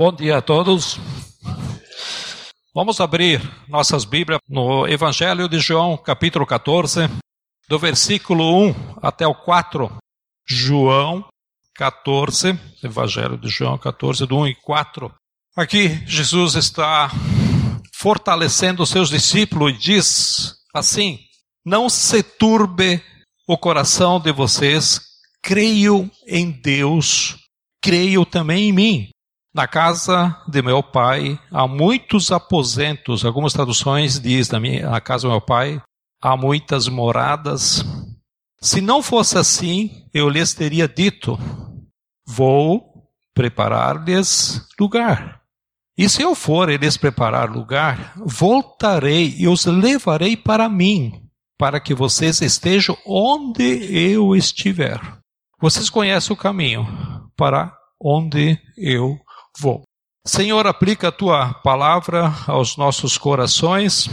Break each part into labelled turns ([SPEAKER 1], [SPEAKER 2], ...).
[SPEAKER 1] Bom dia a todos. Vamos abrir nossas Bíblias no Evangelho de João, capítulo 14, do versículo 1 até o 4. João 14, Evangelho de João 14, do 1 e 4. Aqui Jesus está fortalecendo os seus discípulos e diz assim: Não se turbe o coração de vocês, creio em Deus, creio também em mim. Na casa de meu pai há muitos aposentos. Algumas traduções diz na minha na casa do meu pai há muitas moradas. Se não fosse assim, eu lhes teria dito: Vou preparar-lhes lugar. E se eu for lhes preparar lugar, voltarei e os levarei para mim, para que vocês estejam onde eu estiver. Vocês conhecem o caminho para onde eu vou. Senhor, aplica a tua palavra aos nossos corações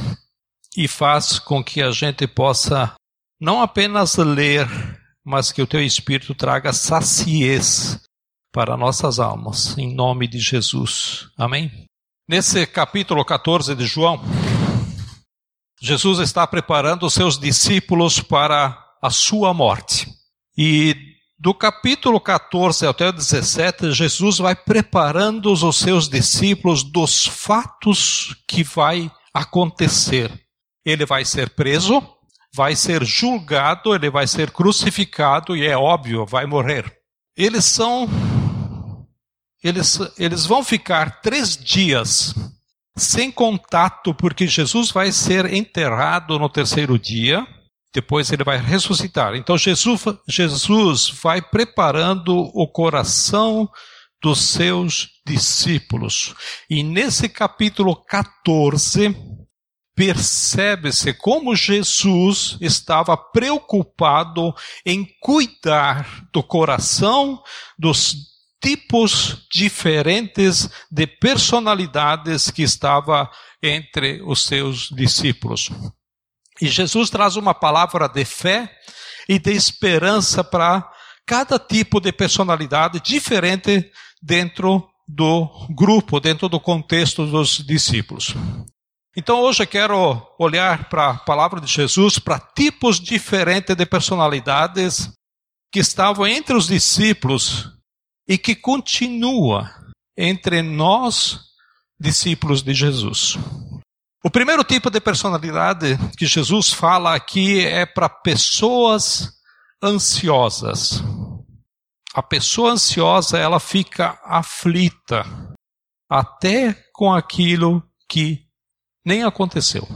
[SPEAKER 1] e faz com que a gente possa não apenas ler, mas que o teu Espírito traga saciez para nossas almas, em nome de Jesus. Amém? Nesse capítulo 14 de João, Jesus está preparando os seus discípulos para a sua morte. E do capítulo 14 até o 17, Jesus vai preparando os seus discípulos dos fatos que vai acontecer. Ele vai ser preso, vai ser julgado, ele vai ser crucificado e é óbvio, vai morrer. Eles são eles, eles vão ficar três dias sem contato, porque Jesus vai ser enterrado no terceiro dia depois ele vai ressuscitar. Então Jesus, Jesus vai preparando o coração dos seus discípulos. E nesse capítulo 14, percebe-se como Jesus estava preocupado em cuidar do coração dos tipos diferentes de personalidades que estava entre os seus discípulos. E Jesus traz uma palavra de fé e de esperança para cada tipo de personalidade diferente dentro do grupo, dentro do contexto dos discípulos. Então hoje eu quero olhar para a palavra de Jesus, para tipos diferentes de personalidades que estavam entre os discípulos e que continua entre nós, discípulos de Jesus. O primeiro tipo de personalidade que Jesus fala aqui é para pessoas ansiosas. A pessoa ansiosa, ela fica aflita até com aquilo que nem aconteceu.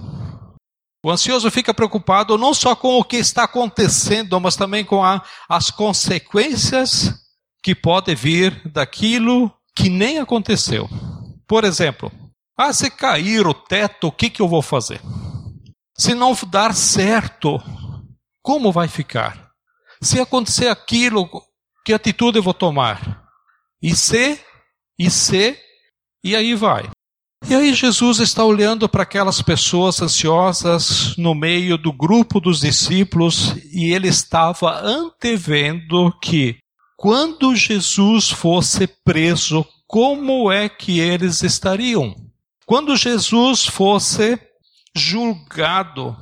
[SPEAKER 1] O ansioso fica preocupado não só com o que está acontecendo, mas também com a, as consequências que podem vir daquilo que nem aconteceu. Por exemplo, ah, se cair o teto, o que, que eu vou fazer? Se não dar certo, como vai ficar? Se acontecer aquilo, que atitude eu vou tomar? E se, e se, e aí vai. E aí Jesus está olhando para aquelas pessoas ansiosas no meio do grupo dos discípulos e ele estava antevendo que quando Jesus fosse preso, como é que eles estariam? Quando Jesus fosse julgado,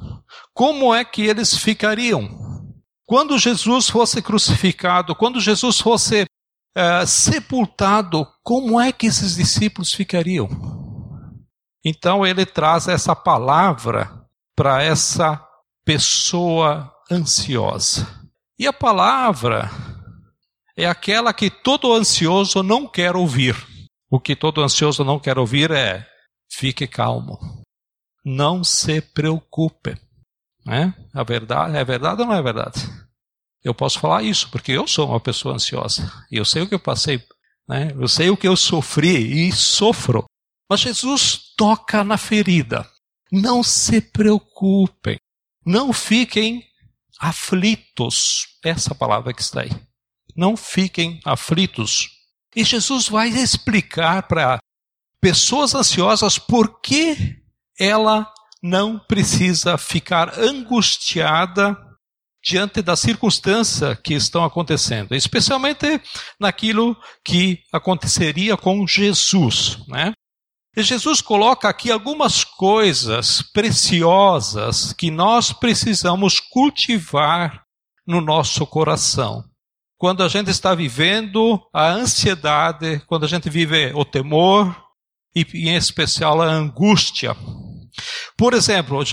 [SPEAKER 1] como é que eles ficariam? Quando Jesus fosse crucificado, quando Jesus fosse uh, sepultado, como é que esses discípulos ficariam? Então ele traz essa palavra para essa pessoa ansiosa. E a palavra é aquela que todo ansioso não quer ouvir. O que todo ansioso não quer ouvir é Fique calmo. Não se preocupe. Né? A verdade é verdade ou não é verdade? Eu posso falar isso porque eu sou uma pessoa ansiosa e eu sei o que eu passei, né? Eu sei o que eu sofri e sofro. Mas Jesus toca na ferida. Não se preocupem. Não fiquem aflitos. Essa palavra que está aí. Não fiquem aflitos. E Jesus vai explicar para pessoas ansiosas, por que ela não precisa ficar angustiada diante da circunstância que estão acontecendo, especialmente naquilo que aconteceria com Jesus, né? E Jesus coloca aqui algumas coisas preciosas que nós precisamos cultivar no nosso coração. Quando a gente está vivendo a ansiedade, quando a gente vive o temor e, em especial, a angústia. Por exemplo,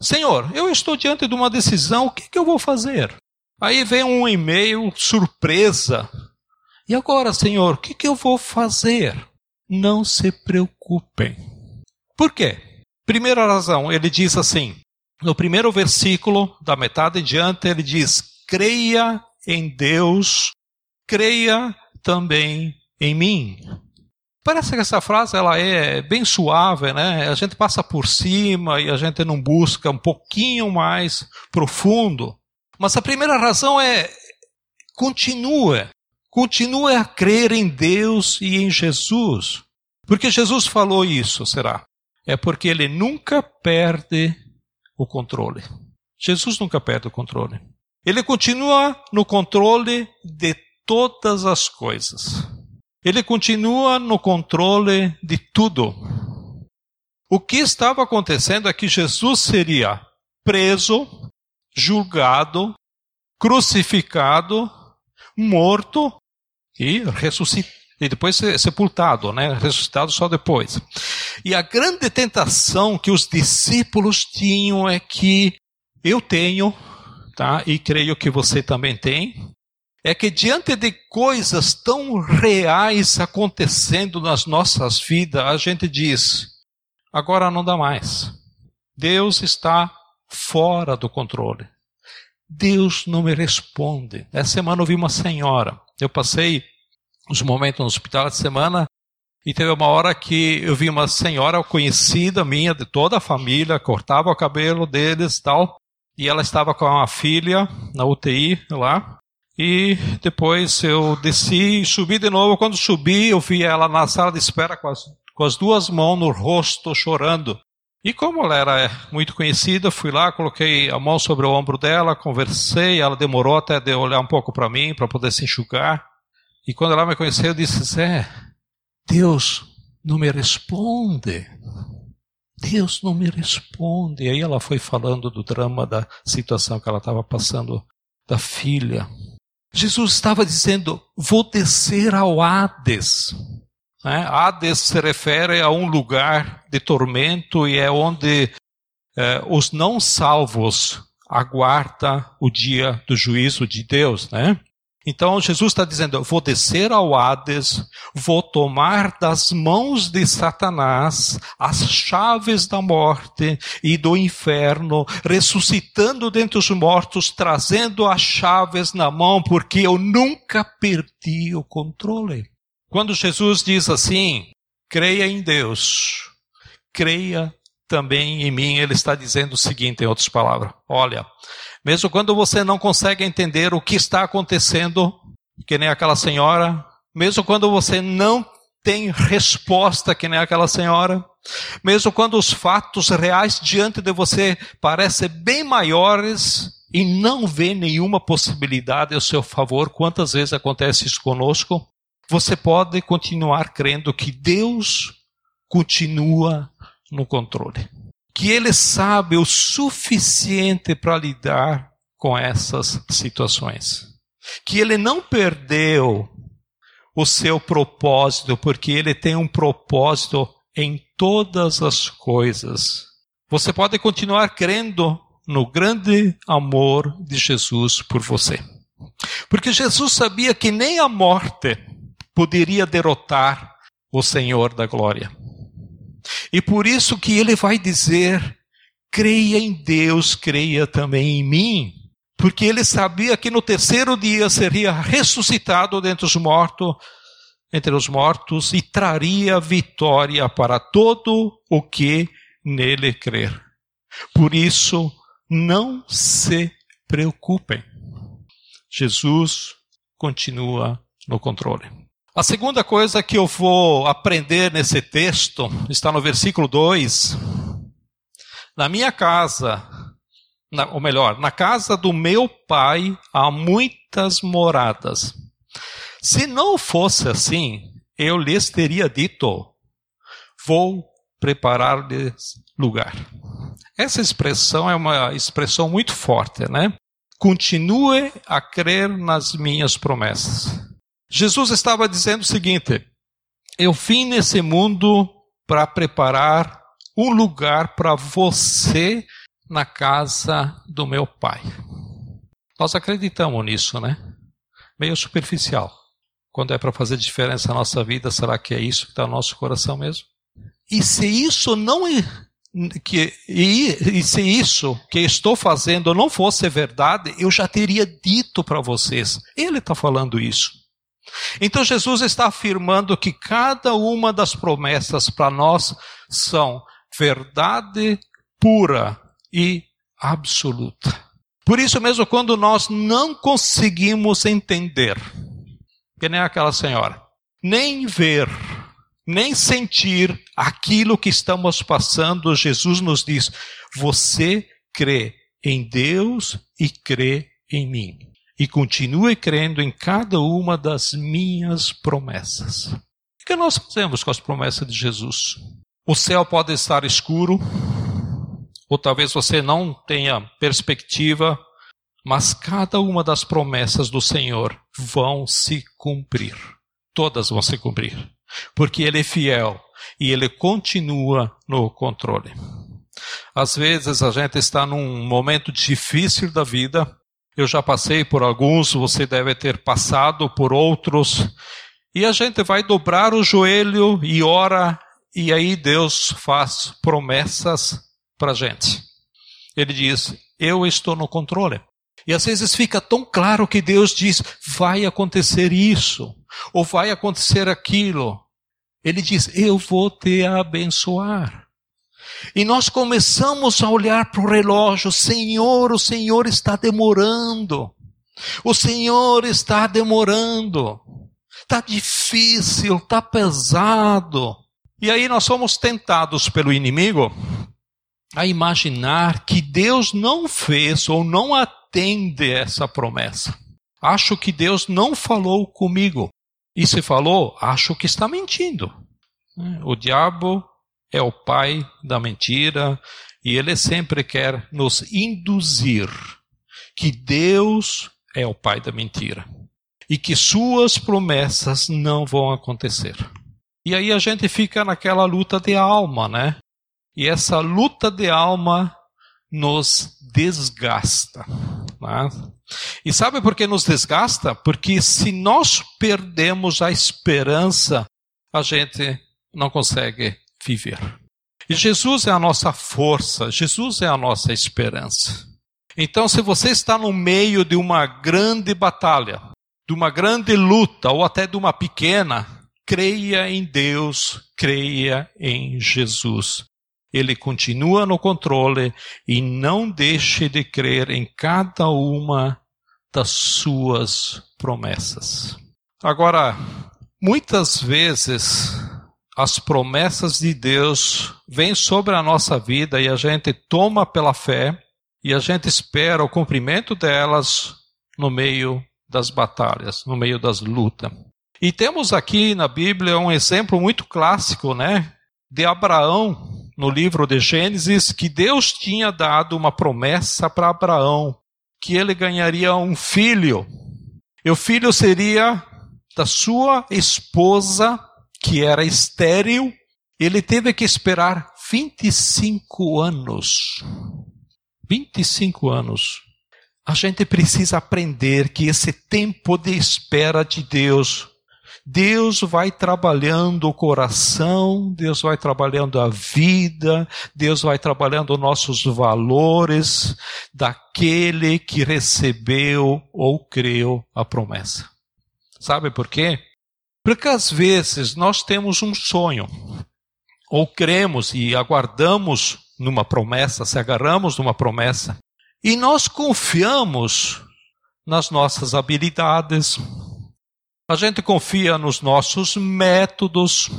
[SPEAKER 1] Senhor, eu estou diante de uma decisão, o que, que eu vou fazer? Aí vem um e-mail surpresa. E agora, Senhor, o que, que eu vou fazer? Não se preocupem. Por quê? Primeira razão, ele diz assim, no primeiro versículo, da metade em diante, ele diz: creia em Deus, creia também em mim. Parece que essa frase ela é bem suave, né? A gente passa por cima e a gente não busca um pouquinho mais profundo. Mas a primeira razão é continue, continue a crer em Deus e em Jesus. Porque Jesus falou isso, será? É porque ele nunca perde o controle. Jesus nunca perde o controle. Ele continua no controle de todas as coisas. Ele continua no controle de tudo. O que estava acontecendo é que Jesus seria preso, julgado, crucificado, morto e ressuscitado. E depois sepultado, né? ressuscitado só depois. E a grande tentação que os discípulos tinham é que eu tenho, tá? e creio que você também tem, é que diante de coisas tão reais acontecendo nas nossas vidas, a gente diz: agora não dá mais. Deus está fora do controle. Deus não me responde. Essa semana eu vi uma senhora. Eu passei os momentos no hospital de semana e teve uma hora que eu vi uma senhora conhecida minha, de toda a família, cortava o cabelo deles e tal. E ela estava com uma filha na UTI lá. E depois eu desci e subi de novo. Quando subi, eu vi ela na sala de espera com as, com as duas mãos no rosto, chorando. E como ela era muito conhecida, fui lá, coloquei a mão sobre o ombro dela, conversei. Ela demorou até de olhar um pouco para mim, para poder se enxugar. E quando ela me conheceu, eu disse: Zé, Deus não me responde. Deus não me responde. E aí ela foi falando do drama da situação que ela estava passando da filha. Jesus estava dizendo: vou descer ao Hades. Né? Hades se refere a um lugar de tormento e é onde eh, os não salvos aguardam o dia do juízo de Deus, né? Então Jesus está dizendo: eu vou descer ao Hades, vou tomar das mãos de Satanás as chaves da morte e do inferno, ressuscitando dentre os mortos, trazendo as chaves na mão, porque eu nunca perdi o controle. Quando Jesus diz assim: creia em Deus, creia também em mim, ele está dizendo o seguinte, em outras palavras: olha, mesmo quando você não consegue entender o que está acontecendo, que nem aquela senhora, mesmo quando você não tem resposta, que nem aquela senhora, mesmo quando os fatos reais diante de você parecem bem maiores e não vê nenhuma possibilidade ao seu favor, quantas vezes acontece isso conosco? Você pode continuar crendo que Deus continua no controle que ele sabe o suficiente para lidar com essas situações. Que ele não perdeu o seu propósito, porque ele tem um propósito em todas as coisas. Você pode continuar crendo no grande amor de Jesus por você. Porque Jesus sabia que nem a morte poderia derrotar o Senhor da glória. E por isso que ele vai dizer: creia em Deus, creia também em mim. Porque ele sabia que no terceiro dia seria ressuscitado dentre os mortos, entre os mortos e traria vitória para todo o que nele crer. Por isso, não se preocupem. Jesus continua no controle. A segunda coisa que eu vou aprender nesse texto está no versículo 2. Na minha casa na, ou melhor, na casa do meu pai há muitas moradas. Se não fosse assim, eu lhes teria dito: vou preparar-lhes lugar. Essa expressão é uma expressão muito forte, né? Continue a crer nas minhas promessas. Jesus estava dizendo o seguinte: eu vim nesse mundo para preparar um lugar para você na casa do meu pai. Nós acreditamos nisso, né? Meio superficial. Quando é para fazer diferença na nossa vida, será que é isso que está no nosso coração mesmo? E se isso não é, que, e, e se isso que estou fazendo não fosse verdade, eu já teria dito para vocês. Ele está falando isso. Então Jesus está afirmando que cada uma das promessas para nós são verdade pura e absoluta. Por isso mesmo, quando nós não conseguimos entender, que nem aquela senhora, nem ver, nem sentir aquilo que estamos passando, Jesus nos diz: você crê em Deus e crê em mim. E continue crendo em cada uma das minhas promessas. O que nós fazemos com as promessas de Jesus? O céu pode estar escuro, ou talvez você não tenha perspectiva, mas cada uma das promessas do Senhor vão se cumprir. Todas vão se cumprir. Porque Ele é fiel e Ele continua no controle. Às vezes a gente está num momento difícil da vida. Eu já passei por alguns, você deve ter passado por outros. E a gente vai dobrar o joelho e ora, e aí Deus faz promessas para a gente. Ele diz: Eu estou no controle. E às vezes fica tão claro que Deus diz: vai acontecer isso, ou vai acontecer aquilo. Ele diz: eu vou te abençoar. E nós começamos a olhar para o relógio: Senhor, o Senhor está demorando. O Senhor está demorando. Está difícil, está pesado. E aí nós somos tentados pelo inimigo a imaginar que Deus não fez ou não atende essa promessa. Acho que Deus não falou comigo. E se falou, acho que está mentindo. O diabo é o pai da mentira e ele sempre quer nos induzir que Deus é o pai da mentira e que suas promessas não vão acontecer. E aí a gente fica naquela luta de alma, né? E essa luta de alma nos desgasta. Né? E sabe por que nos desgasta? Porque se nós perdemos a esperança, a gente não consegue viver. E Jesus é a nossa força, Jesus é a nossa esperança. Então, se você está no meio de uma grande batalha, de uma grande luta, ou até de uma pequena, creia em Deus, creia em Jesus ele continua no controle e não deixe de crer em cada uma das suas promessas. Agora, muitas vezes as promessas de Deus vêm sobre a nossa vida e a gente toma pela fé e a gente espera o cumprimento delas no meio das batalhas, no meio das lutas. E temos aqui na Bíblia um exemplo muito clássico, né, de Abraão, no livro de Gênesis que Deus tinha dado uma promessa para Abraão, que ele ganharia um filho. E o filho seria da sua esposa, que era estéril. Ele teve que esperar 25 anos. 25 anos. A gente precisa aprender que esse tempo de espera de Deus Deus vai trabalhando o coração, Deus vai trabalhando a vida, Deus vai trabalhando nossos valores daquele que recebeu ou creu a promessa. Sabe por quê? Porque às vezes nós temos um sonho, ou cremos e aguardamos numa promessa, se agarramos numa promessa, e nós confiamos nas nossas habilidades, a gente confia nos nossos métodos,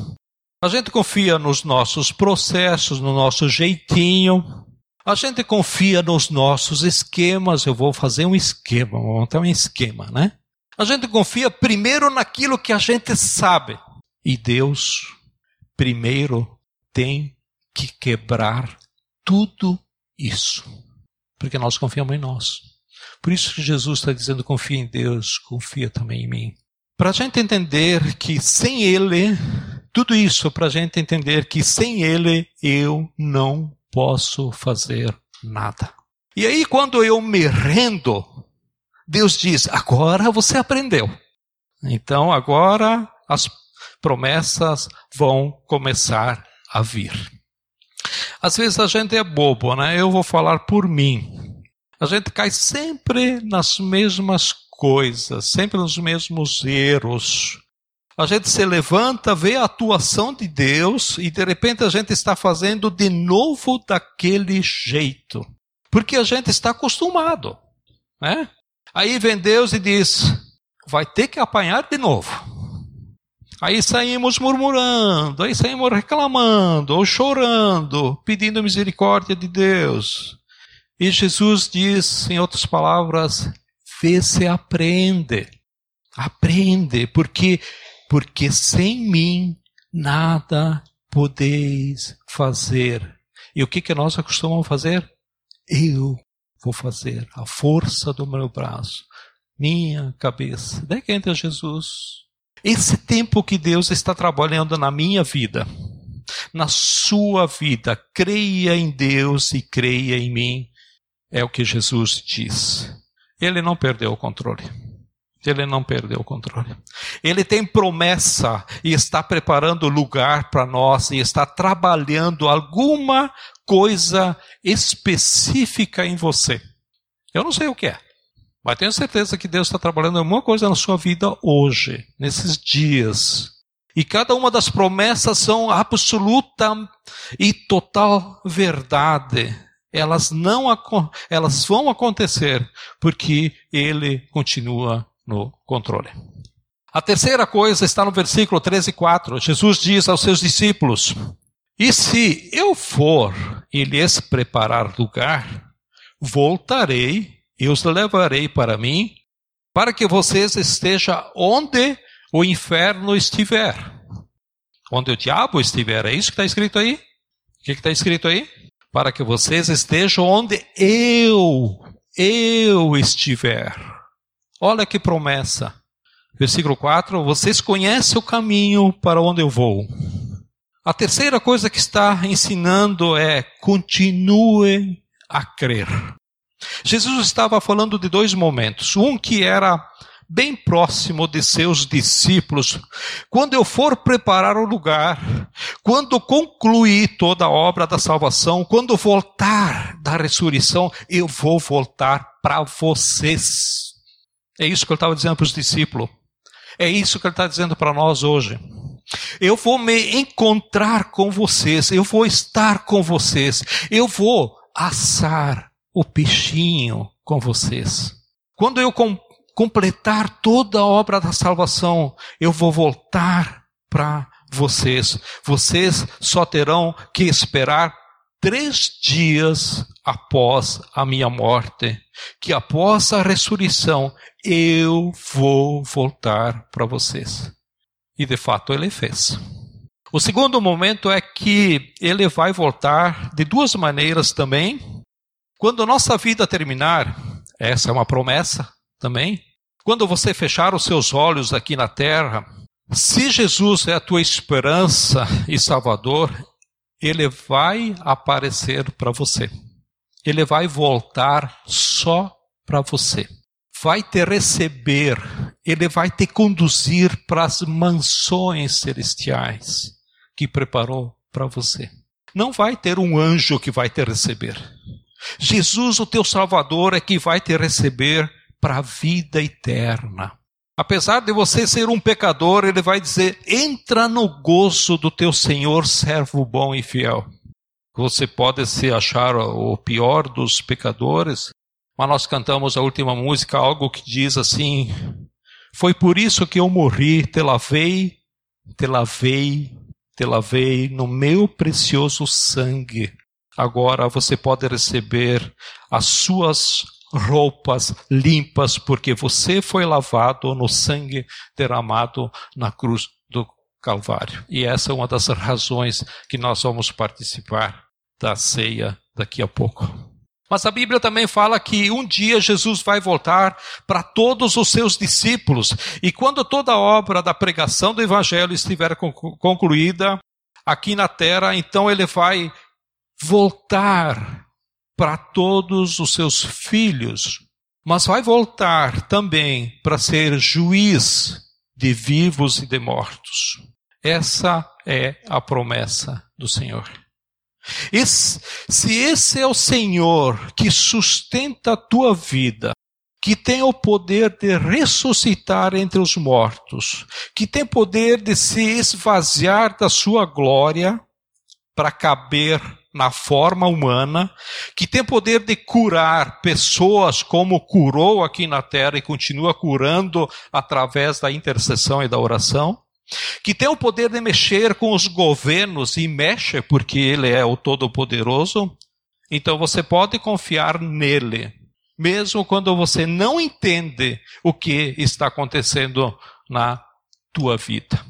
[SPEAKER 1] a gente confia nos nossos processos, no nosso jeitinho. A gente confia nos nossos esquemas. Eu vou fazer um esquema, vou montar um esquema, né? A gente confia primeiro naquilo que a gente sabe. E Deus, primeiro, tem que quebrar tudo isso. Porque nós confiamos em nós. Por isso que Jesus está dizendo: confia em Deus, confia também em mim. Para a gente entender que sem Ele, tudo isso para a gente entender que sem Ele eu não posso fazer nada. E aí, quando eu me rendo, Deus diz: agora você aprendeu. Então, agora as promessas vão começar a vir. Às vezes a gente é bobo, né? Eu vou falar por mim. A gente cai sempre nas mesmas coisas, sempre nos mesmos erros a gente se levanta, vê a atuação de Deus e de repente a gente está fazendo de novo daquele jeito. Porque a gente está acostumado. Né? Aí vem Deus e diz: vai ter que apanhar de novo. Aí saímos murmurando, aí saímos reclamando, ou chorando, pedindo misericórdia de Deus. E Jesus diz, em outras palavras, vê se aprende. Aprende, porque porque sem mim nada podeis fazer. E o que, que nós acostumamos fazer? Eu vou fazer, a força do meu braço, minha cabeça. Daí que entra Jesus. Esse tempo que Deus está trabalhando na minha vida, na sua vida, creia em Deus e creia em mim, é o que Jesus diz. Ele não perdeu o controle. Ele não perdeu o controle. Ele tem promessa e está preparando lugar para nós e está trabalhando alguma coisa específica em você. Eu não sei o que é, mas tenho certeza que Deus está trabalhando alguma coisa na sua vida hoje, nesses dias. E cada uma das promessas são absoluta e total verdade. Elas não elas vão acontecer porque ele continua no controle. A terceira coisa está no versículo 13 e 4. Jesus diz aos seus discípulos: E se eu for e lhes preparar lugar, voltarei e os levarei para mim, para que vocês estejam onde o inferno estiver. Onde o diabo estiver. É isso que está escrito aí? O que está escrito aí? Para que vocês estejam onde eu, eu estiver. Olha que promessa. Versículo 4: Vocês conhecem o caminho para onde eu vou. A terceira coisa que está ensinando é: continue a crer. Jesus estava falando de dois momentos. Um que era bem próximo de seus discípulos. Quando eu for preparar o lugar, quando concluir toda a obra da salvação, quando voltar da ressurreição, eu vou voltar para vocês. É isso que ele estava dizendo para os discípulos. É isso que ele está dizendo para nós hoje. Eu vou me encontrar com vocês, eu vou estar com vocês, eu vou assar o peixinho com vocês. Quando eu com, completar toda a obra da salvação, eu vou voltar para vocês. Vocês só terão que esperar três dias após a minha morte, que após a ressurreição eu vou voltar para vocês. E de fato ele fez. O segundo momento é que ele vai voltar de duas maneiras também. Quando a nossa vida terminar, essa é uma promessa também. Quando você fechar os seus olhos aqui na terra, se Jesus é a tua esperança e Salvador, ele vai aparecer para você. Ele vai voltar só para você vai te receber, ele vai te conduzir para as mansões celestiais que preparou para você. Não vai ter um anjo que vai te receber. Jesus, o teu Salvador, é que vai te receber para a vida eterna. Apesar de você ser um pecador, ele vai dizer: entra no gozo do teu Senhor, servo bom e fiel. Você pode se achar o pior dos pecadores, mas nós cantamos a última música, algo que diz assim: Foi por isso que eu morri, te lavei, te lavei, te lavei no meu precioso sangue. agora você pode receber as suas roupas limpas, porque você foi lavado no sangue derramado na cruz do Calvário. E essa é uma das razões que nós vamos participar da ceia daqui a pouco. Mas a Bíblia também fala que um dia Jesus vai voltar para todos os seus discípulos, e quando toda a obra da pregação do Evangelho estiver concluída aqui na terra, então ele vai voltar para todos os seus filhos, mas vai voltar também para ser juiz de vivos e de mortos. Essa é a promessa do Senhor. Esse, se esse é o Senhor que sustenta a tua vida, que tem o poder de ressuscitar entre os mortos, que tem poder de se esvaziar da sua glória para caber na forma humana, que tem poder de curar pessoas como curou aqui na terra e continua curando através da intercessão e da oração, que tem o poder de mexer com os governos e mexe porque ele é o todo-poderoso, então você pode confiar nele, mesmo quando você não entende o que está acontecendo na tua vida.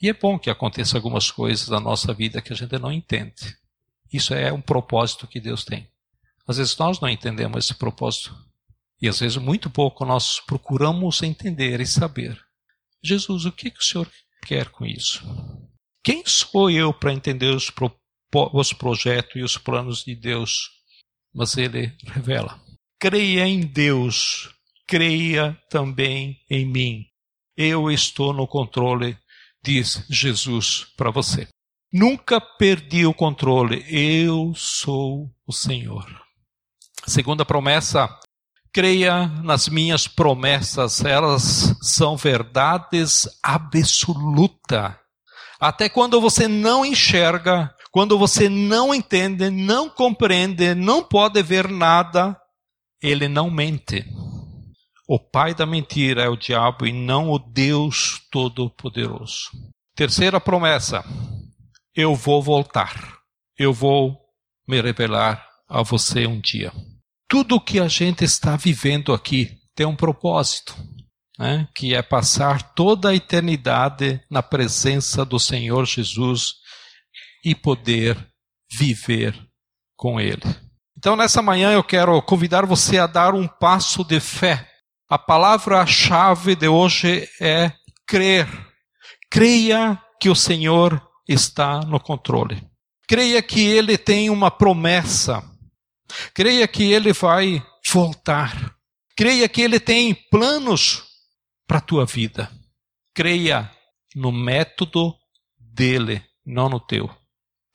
[SPEAKER 1] E é bom que aconteça algumas coisas na nossa vida que a gente não entende. Isso é um propósito que Deus tem. Às vezes nós não entendemos esse propósito. E às vezes, muito pouco, nós procuramos entender e saber. Jesus, o que, que o Senhor quer com isso? Quem sou eu para entender os, pro, os projetos e os planos de Deus? Mas Ele revela. Creia em Deus, creia também em mim. Eu estou no controle, diz Jesus para você. Nunca perdi o controle. Eu sou o Senhor. Segunda promessa, creia nas minhas promessas, elas são verdades absoluta. Até quando você não enxerga, quando você não entende, não compreende, não pode ver nada, ele não mente. O pai da mentira é o diabo e não o Deus Todo-Poderoso. Terceira promessa, eu vou voltar. Eu vou me revelar a você um dia. Tudo o que a gente está vivendo aqui tem um propósito, né? que é passar toda a eternidade na presença do Senhor Jesus e poder viver com Ele. Então, nessa manhã, eu quero convidar você a dar um passo de fé. A palavra-chave de hoje é crer. Creia que o Senhor está no controle. Creia que ele tem uma promessa. Creia que ele vai voltar. Creia que ele tem planos para a tua vida. Creia no método dele, não no teu.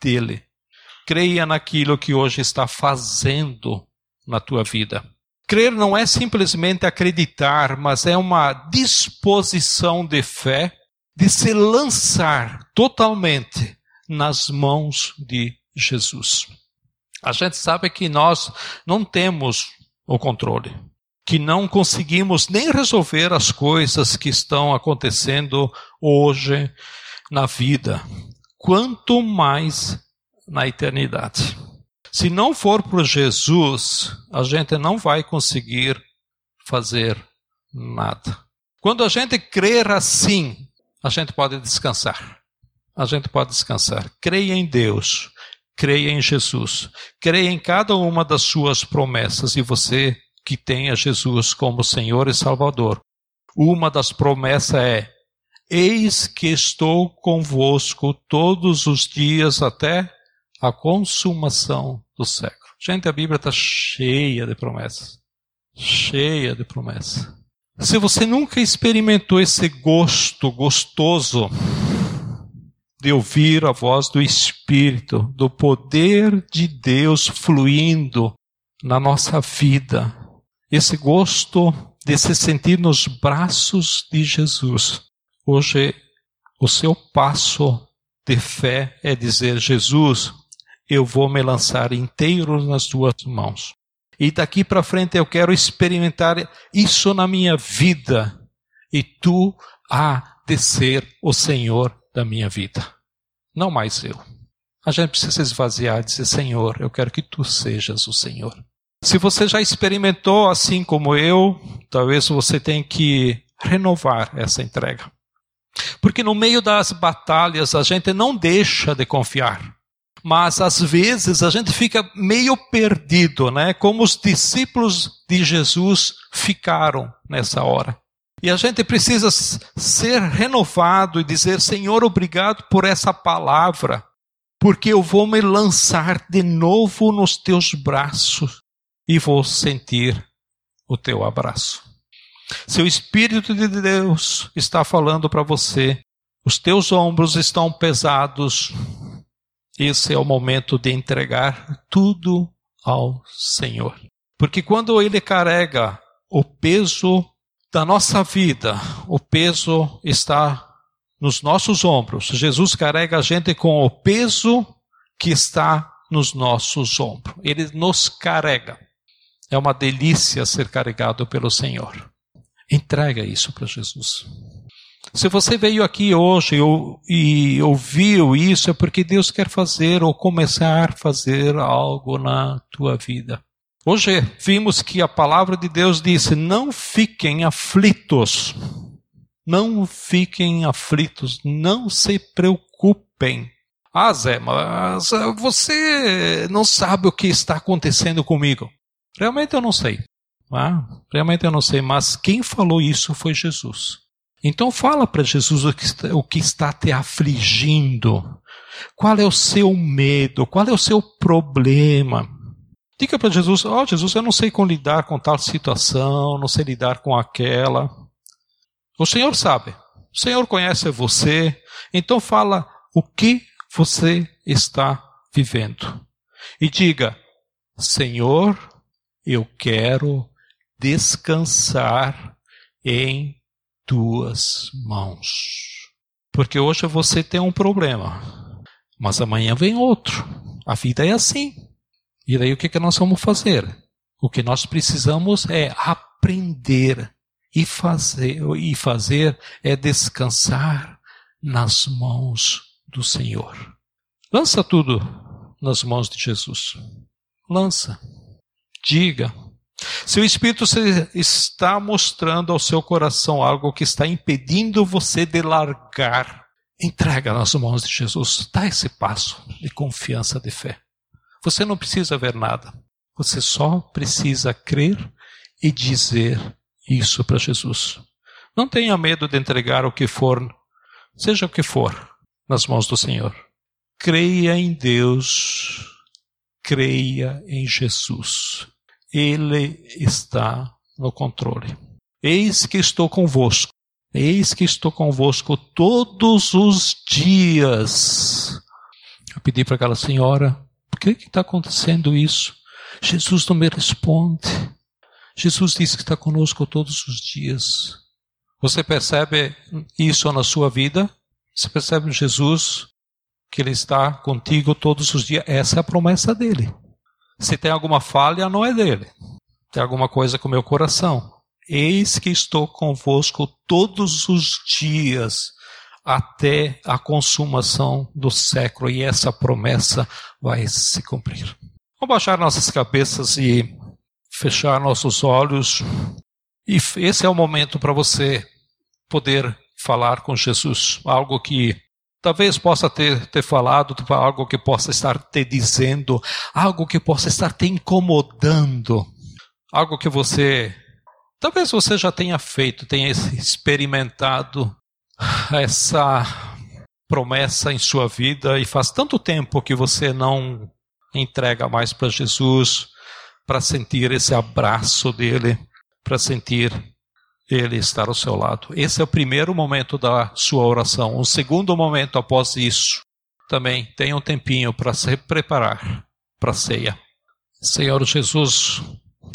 [SPEAKER 1] Dele. Creia naquilo que hoje está fazendo na tua vida. Crer não é simplesmente acreditar, mas é uma disposição de fé de se lançar totalmente nas mãos de Jesus. A gente sabe que nós não temos o controle, que não conseguimos nem resolver as coisas que estão acontecendo hoje na vida, quanto mais na eternidade. Se não for por Jesus, a gente não vai conseguir fazer nada. Quando a gente crer assim, a gente pode descansar. A gente pode descansar. Creia em Deus, creia em Jesus, creia em cada uma das suas promessas e você que tenha Jesus como Senhor e Salvador. Uma das promessas é: Eis que estou convosco todos os dias até a consumação do século. Gente, a Bíblia está cheia de promessas. Cheia de promessas. Se você nunca experimentou esse gosto gostoso de ouvir a voz do Espírito, do poder de Deus fluindo na nossa vida, esse gosto de se sentir nos braços de Jesus, hoje o seu passo de fé é dizer: Jesus, eu vou me lançar inteiro nas tuas mãos. E daqui para frente eu quero experimentar isso na minha vida. E tu há de ser o Senhor da minha vida. Não mais eu. a gente precisa esvaziar e dizer: Senhor, eu quero que tu sejas o Senhor. Se você já experimentou assim como eu, talvez você tenha que renovar essa entrega. Porque no meio das batalhas a gente não deixa de confiar. Mas às vezes a gente fica meio perdido, né? Como os discípulos de Jesus ficaram nessa hora. E a gente precisa ser renovado e dizer: Senhor, obrigado por essa palavra, porque eu vou me lançar de novo nos teus braços e vou sentir o teu abraço. Se o Espírito de Deus está falando para você, os teus ombros estão pesados, esse é o momento de entregar tudo ao Senhor. Porque quando Ele carrega o peso da nossa vida, o peso está nos nossos ombros. Jesus carrega a gente com o peso que está nos nossos ombros. Ele nos carrega. É uma delícia ser carregado pelo Senhor. Entrega isso para Jesus. Se você veio aqui hoje e ouviu isso, é porque Deus quer fazer ou começar a fazer algo na tua vida. Hoje vimos que a palavra de Deus disse: não fiquem aflitos. Não fiquem aflitos, não se preocupem. Ah, Zé, mas você não sabe o que está acontecendo comigo. Realmente eu não sei. Ah, realmente eu não sei, mas quem falou isso foi Jesus. Então fala para Jesus o que, está, o que está te afligindo. Qual é o seu medo? Qual é o seu problema? Diga para Jesus: Ó oh, Jesus, eu não sei como lidar com tal situação, não sei lidar com aquela. O Senhor sabe, o Senhor conhece você, então fala o que você está vivendo. E diga: Senhor, eu quero descansar em tuas mãos. Porque hoje você tem um problema, mas amanhã vem outro. A vida é assim. E daí o que, que nós vamos fazer? O que nós precisamos é aprender e fazer, e fazer é descansar nas mãos do Senhor. Lança tudo nas mãos de Jesus. Lança. Diga. Se o Espírito está mostrando ao seu coração algo que está impedindo você de largar, entrega nas mãos de Jesus. Dá esse passo de confiança, de fé. Você não precisa ver nada. Você só precisa crer e dizer isso para Jesus. Não tenha medo de entregar o que for, seja o que for, nas mãos do Senhor. Creia em Deus, creia em Jesus. Ele está no controle. Eis que estou convosco. Eis que estou convosco todos os dias. Eu pedi para aquela senhora que está acontecendo isso? Jesus não me responde. Jesus diz que está conosco todos os dias. Você percebe isso na sua vida? Você percebe Jesus que Ele está contigo todos os dias? Essa é a promessa dele. Se tem alguma falha, não é dele. Tem alguma coisa com o meu coração. Eis que estou convosco todos os dias até a consumação do século e essa promessa vai se cumprir. Vamos baixar nossas cabeças e fechar nossos olhos. E esse é o momento para você poder falar com Jesus, algo que talvez possa ter, ter falado, algo que possa estar te dizendo, algo que possa estar te incomodando, algo que você, talvez você já tenha feito, tenha experimentado, essa promessa em sua vida e faz tanto tempo que você não entrega mais para Jesus para sentir esse abraço dele, para sentir ele estar ao seu lado. Esse é o primeiro momento da sua oração. Um segundo momento após isso, também tenha um tempinho para se preparar para a ceia. Senhor Jesus,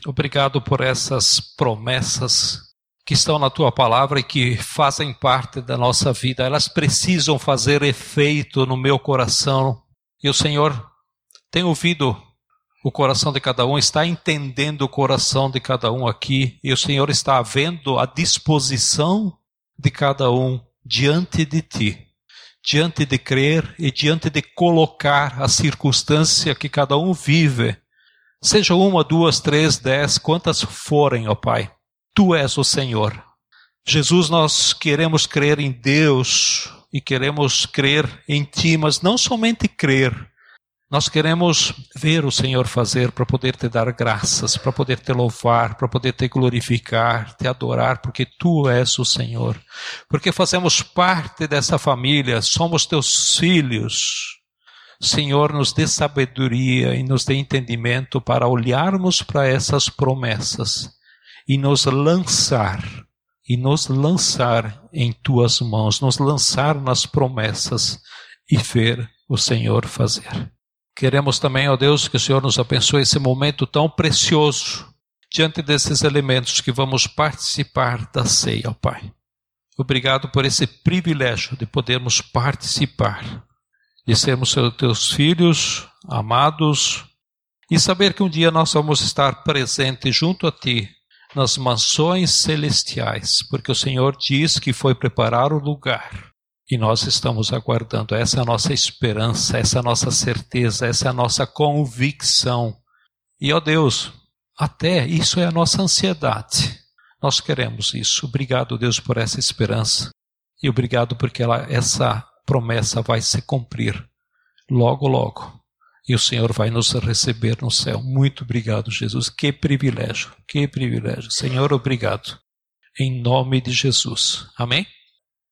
[SPEAKER 1] obrigado por essas promessas que estão na tua palavra e que fazem parte da nossa vida, elas precisam fazer efeito no meu coração. E o Senhor tem ouvido o coração de cada um, está entendendo o coração de cada um aqui, e o Senhor está vendo a disposição de cada um diante de ti, diante de crer e diante de colocar a circunstância que cada um vive, seja uma, duas, três, dez, quantas forem, ó Pai, Tu és o Senhor. Jesus, nós queremos crer em Deus e queremos crer em Ti, mas não somente crer, nós queremos ver o Senhor fazer para poder te dar graças, para poder te louvar, para poder te glorificar, te adorar, porque tu és o Senhor. Porque fazemos parte dessa família, somos teus filhos. Senhor, nos dê sabedoria e nos dê entendimento para olharmos para essas promessas e nos lançar, e nos lançar em tuas mãos, nos lançar nas promessas e ver o Senhor fazer. Queremos também, ó Deus, que o Senhor nos abençoe esse momento tão precioso diante desses elementos que vamos participar da ceia, ó Pai. Obrigado por esse privilégio de podermos participar, de sermos teus filhos amados e saber que um dia nós vamos estar presentes junto a Ti nas mansões celestiais, porque o Senhor diz que foi preparar o lugar e nós estamos aguardando. Essa é a nossa esperança, essa é a nossa certeza, essa é a nossa convicção. E, ó Deus, até isso é a nossa ansiedade. Nós queremos isso. Obrigado, Deus, por essa esperança. E obrigado porque ela, essa promessa vai se cumprir logo, logo. E o Senhor vai nos receber no céu. Muito obrigado, Jesus. Que privilégio, que privilégio. Senhor, obrigado. Em nome de Jesus. Amém?